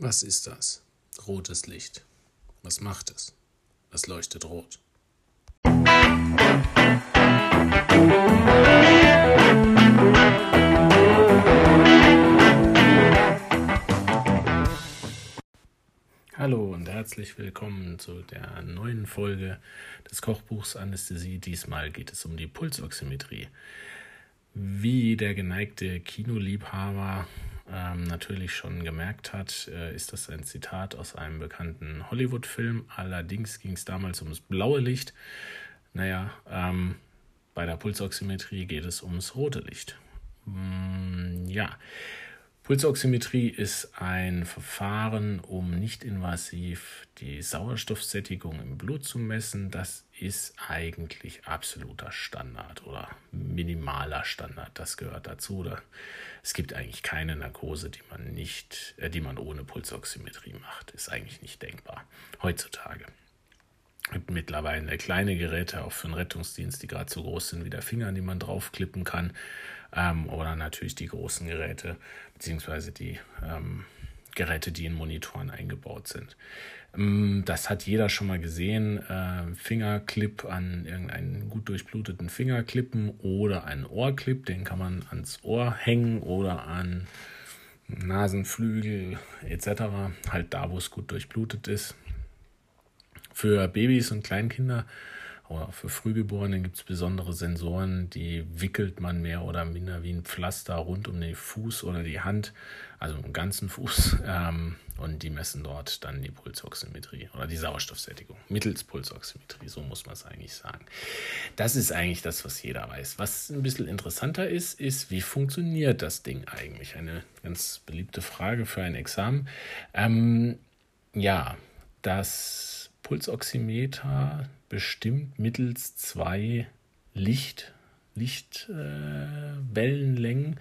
Was ist das? Rotes Licht. Was macht es? Es leuchtet rot. Hallo und herzlich willkommen zu der neuen Folge des Kochbuchs Anästhesie. Diesmal geht es um die Pulsoximetrie. Wie der geneigte Kinoliebhaber ähm, natürlich schon gemerkt hat, äh, ist das ein Zitat aus einem bekannten Hollywood-Film. Allerdings ging es damals ums blaue Licht. Naja, ähm, bei der Pulsoximetrie geht es ums rote Licht. Mm, ja, Pulsoximetrie ist ein Verfahren, um nicht invasiv die Sauerstoffsättigung im Blut zu messen. Das ist eigentlich absoluter Standard oder minimaler Standard. Das gehört dazu. Es gibt eigentlich keine Narkose, die man nicht, äh, die man ohne Pulsoximetrie macht. Ist eigentlich nicht denkbar heutzutage. Gibt mittlerweile kleine Geräte auch für den Rettungsdienst, die gerade so groß sind wie der Finger, die man draufklippen kann ähm, oder natürlich die großen Geräte, beziehungsweise die ähm, Geräte, die in Monitoren eingebaut sind. Ähm, das hat jeder schon mal gesehen. Äh, Fingerclip an irgendeinen gut durchbluteten Fingerklippen oder einen Ohrclip, den kann man ans Ohr hängen oder an Nasenflügel etc. Halt da, wo es gut durchblutet ist. Für Babys und Kleinkinder für Frühgeborene gibt es besondere Sensoren, die wickelt man mehr oder minder wie ein Pflaster rund um den Fuß oder die Hand, also den ganzen Fuß. Ähm, und die messen dort dann die Pulsoximetrie oder die Sauerstoffsättigung mittels Pulsoximetrie, so muss man es eigentlich sagen. Das ist eigentlich das, was jeder weiß. Was ein bisschen interessanter ist, ist, wie funktioniert das Ding eigentlich? Eine ganz beliebte Frage für ein Examen. Ähm, ja, das Pulsoximeter bestimmt mittels zwei Licht, Lichtwellenlängen äh,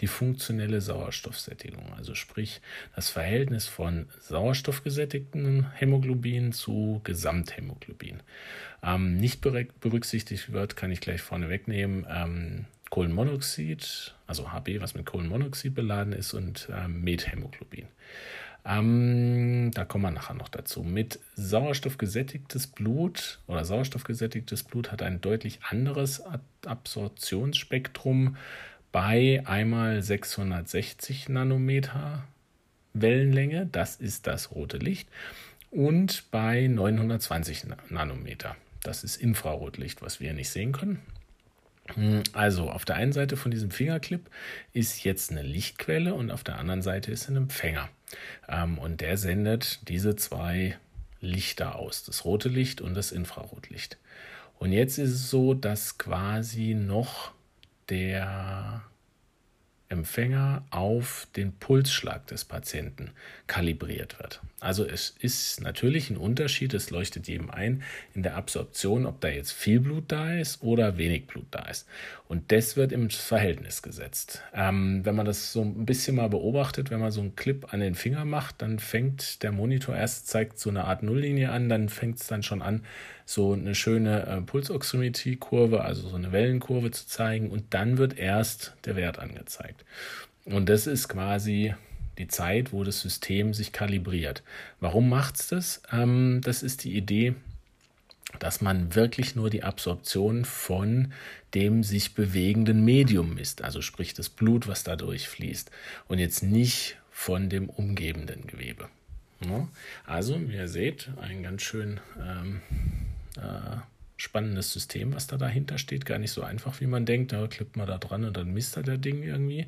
die funktionelle Sauerstoffsättigung. Also sprich das Verhältnis von sauerstoffgesättigten Hämoglobin zu Gesamthämoglobin. Ähm, nicht berücksichtigt wird, kann ich gleich vorne wegnehmen, ähm, Kohlenmonoxid, also HB, was mit Kohlenmonoxid beladen ist, und ähm, Methämoglobin. Ähm, da kommen wir nachher noch dazu. Mit sauerstoffgesättigtes Blut oder sauerstoffgesättigtes Blut hat ein deutlich anderes Absorptionsspektrum bei einmal 660 Nanometer Wellenlänge, das ist das rote Licht, und bei 920 Nanometer, das ist Infrarotlicht, was wir nicht sehen können. Hm, also auf der einen Seite von diesem Fingerclip ist jetzt eine Lichtquelle und auf der anderen Seite ist ein Empfänger. Ähm, und der sendet diese zwei Lichter aus, das rote Licht und das Infrarotlicht. Und jetzt ist es so, dass quasi noch der Empfänger auf den Pulsschlag des Patienten kalibriert wird. Also es ist natürlich ein Unterschied, es leuchtet jedem ein in der Absorption, ob da jetzt viel Blut da ist oder wenig Blut da ist. Und das wird im Verhältnis gesetzt. Ähm, wenn man das so ein bisschen mal beobachtet, wenn man so einen Clip an den Finger macht, dann fängt der Monitor erst, zeigt so eine Art Nulllinie an, dann fängt es dann schon an, so eine schöne äh, Pulsoximetrie-Kurve, also so eine Wellenkurve zu zeigen und dann wird erst der Wert angezeigt. Und das ist quasi die Zeit, wo das System sich kalibriert. Warum macht es das? Ähm, das ist die Idee, dass man wirklich nur die Absorption von dem sich bewegenden Medium misst, also sprich das Blut, was da durchfließt und jetzt nicht von dem umgebenden Gewebe. Also, wie ihr seht, ein ganz schön ähm, äh, spannendes System, was da dahinter steht. Gar nicht so einfach, wie man denkt. Da klippt man da dran und dann misst er der Ding irgendwie.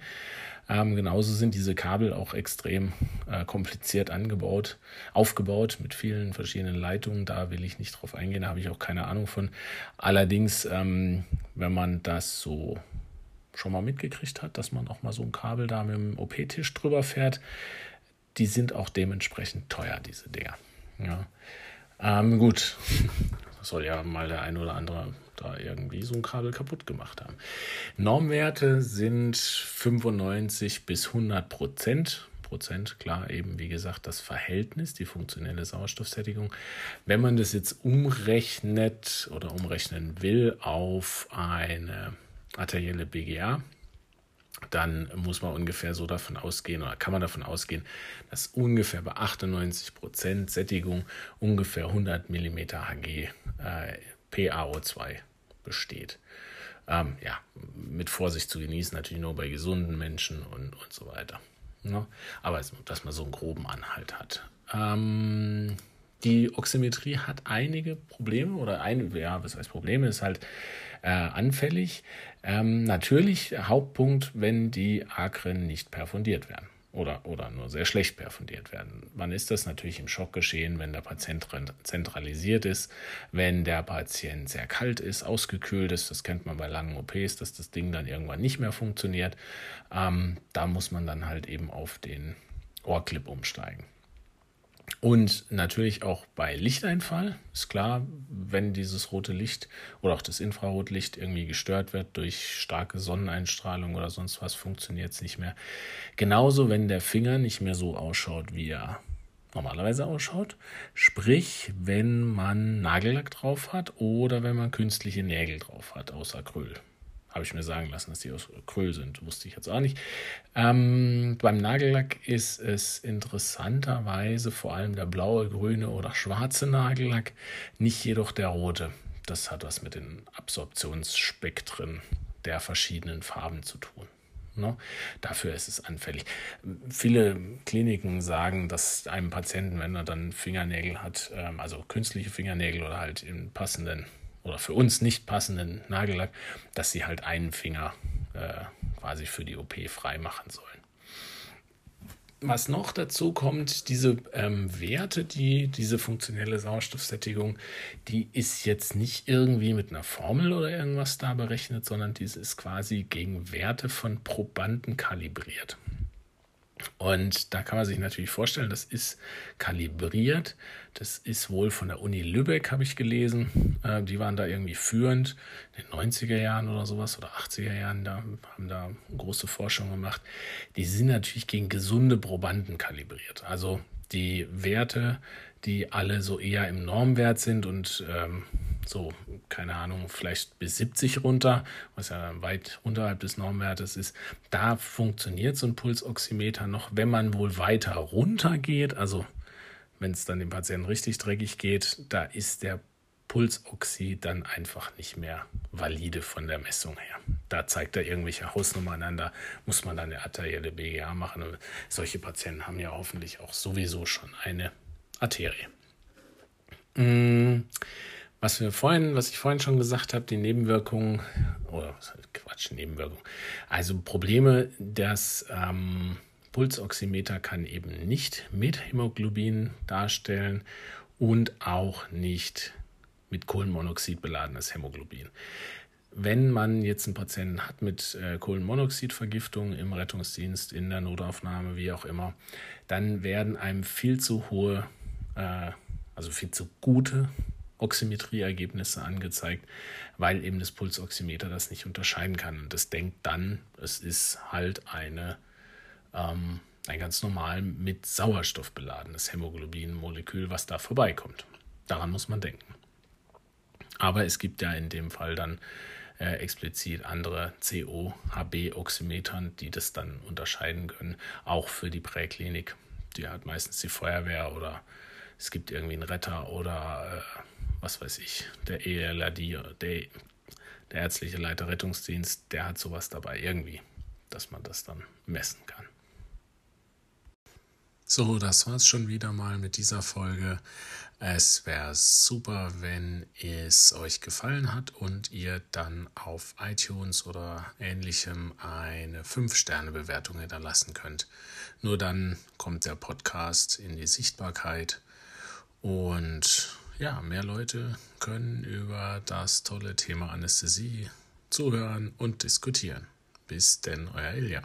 Ähm, genauso sind diese Kabel auch extrem äh, kompliziert angebaut, aufgebaut mit vielen verschiedenen Leitungen. Da will ich nicht drauf eingehen, da habe ich auch keine Ahnung von. Allerdings, ähm, wenn man das so schon mal mitgekriegt hat, dass man auch mal so ein Kabel da mit dem OP-Tisch drüber fährt, die sind auch dementsprechend teuer, diese Dinger. Ja. Ähm, gut, soll ja mal der ein oder andere da irgendwie so ein Kabel kaputt gemacht haben. Normwerte sind 95 bis 100 Prozent. Prozent, klar, eben wie gesagt, das Verhältnis, die funktionelle Sauerstoffsättigung. Wenn man das jetzt umrechnet oder umrechnen will auf eine arterielle BGA, dann muss man ungefähr so davon ausgehen oder kann man davon ausgehen, dass ungefähr bei 98% Sättigung ungefähr 100 mm Hg äh, PaO2 besteht. Ähm, ja, mit Vorsicht zu genießen, natürlich nur bei gesunden Menschen und, und so weiter. Ne? Aber dass man so einen groben Anhalt hat. Ähm, die Oximetrie hat einige Probleme oder ein, ja, was heißt Probleme, ist halt äh, anfällig. Ähm, natürlich Hauptpunkt, wenn die Akren nicht perfundiert werden oder, oder nur sehr schlecht perfundiert werden. Wann ist das natürlich im Schockgeschehen, wenn der Patient zentralisiert ist, wenn der Patient sehr kalt ist, ausgekühlt ist, das kennt man bei langen OPs, dass das Ding dann irgendwann nicht mehr funktioniert. Ähm, da muss man dann halt eben auf den Ohrclip umsteigen. Und natürlich auch bei Lichteinfall ist klar, wenn dieses rote Licht oder auch das Infrarotlicht irgendwie gestört wird durch starke Sonneneinstrahlung oder sonst was, funktioniert es nicht mehr. Genauso, wenn der Finger nicht mehr so ausschaut, wie er normalerweise ausschaut. Sprich, wenn man Nagellack drauf hat oder wenn man künstliche Nägel drauf hat, außer Acryl. Habe ich mir sagen lassen, dass die aus Acryl sind. Wusste ich jetzt auch nicht. Ähm, beim Nagellack ist es interessanterweise vor allem der blaue, grüne oder schwarze Nagellack, nicht jedoch der rote. Das hat was mit den Absorptionsspektren der verschiedenen Farben zu tun. Ne? Dafür ist es anfällig. Viele Kliniken sagen, dass einem Patienten, wenn er dann Fingernägel hat, ähm, also künstliche Fingernägel oder halt im passenden oder für uns nicht passenden Nagellack, dass sie halt einen Finger äh, quasi für die OP frei machen sollen. Was noch dazu kommt, diese ähm, Werte, die diese funktionelle Sauerstoffsättigung, die ist jetzt nicht irgendwie mit einer Formel oder irgendwas da berechnet, sondern diese ist quasi gegen Werte von Probanden kalibriert. Und da kann man sich natürlich vorstellen, das ist kalibriert. Das ist wohl von der Uni Lübeck, habe ich gelesen. Äh, die waren da irgendwie führend in den 90er Jahren oder sowas oder 80er Jahren, da haben da große Forschung gemacht. Die sind natürlich gegen gesunde Probanden kalibriert. Also die Werte, die alle so eher im Normwert sind und ähm, so, keine Ahnung, vielleicht bis 70 runter, was ja weit unterhalb des Normwertes ist. Da funktioniert so ein Pulsoximeter noch, wenn man wohl weiter runter geht, also wenn es dann dem Patienten richtig dreckig geht, da ist der Pulsoxy dann einfach nicht mehr valide von der Messung her. Da zeigt er irgendwelche Hausnummern an, da muss man dann eine arterielle BGA machen. Und solche Patienten haben ja hoffentlich auch sowieso schon eine Arterie. Mmh. Was wir vorhin, was ich vorhin schon gesagt habe, die Nebenwirkungen, oder Quatsch, Nebenwirkungen. Also Probleme, das ähm, Pulsoximeter kann eben nicht mit Hämoglobin darstellen und auch nicht mit Kohlenmonoxid beladenes Hämoglobin. Wenn man jetzt einen Patienten hat mit äh, Kohlenmonoxidvergiftung im Rettungsdienst, in der Notaufnahme, wie auch immer, dann werden einem viel zu hohe, äh, also viel zu gute Oximetrieergebnisse angezeigt, weil eben das Pulsoximeter das nicht unterscheiden kann. Und das denkt dann, es ist halt eine, ähm, ein ganz normal mit Sauerstoff beladenes Hämoglobin-Molekül, was da vorbeikommt. Daran muss man denken. Aber es gibt ja in dem Fall dann äh, explizit andere CO-HB-Oximetern, die das dann unterscheiden können, auch für die Präklinik. Die hat meistens die Feuerwehr oder es gibt irgendwie einen Retter oder äh, was weiß ich, der ELRD, der, der ärztliche Leiter Rettungsdienst, der hat sowas dabei irgendwie, dass man das dann messen kann. So, das war es schon wieder mal mit dieser Folge. Es wäre super, wenn es euch gefallen hat und ihr dann auf iTunes oder ähnlichem eine 5-Sterne-Bewertung hinterlassen könnt. Nur dann kommt der Podcast in die Sichtbarkeit und ja, mehr Leute können über das tolle Thema Anästhesie zuhören und diskutieren. Bis denn, euer Ilja.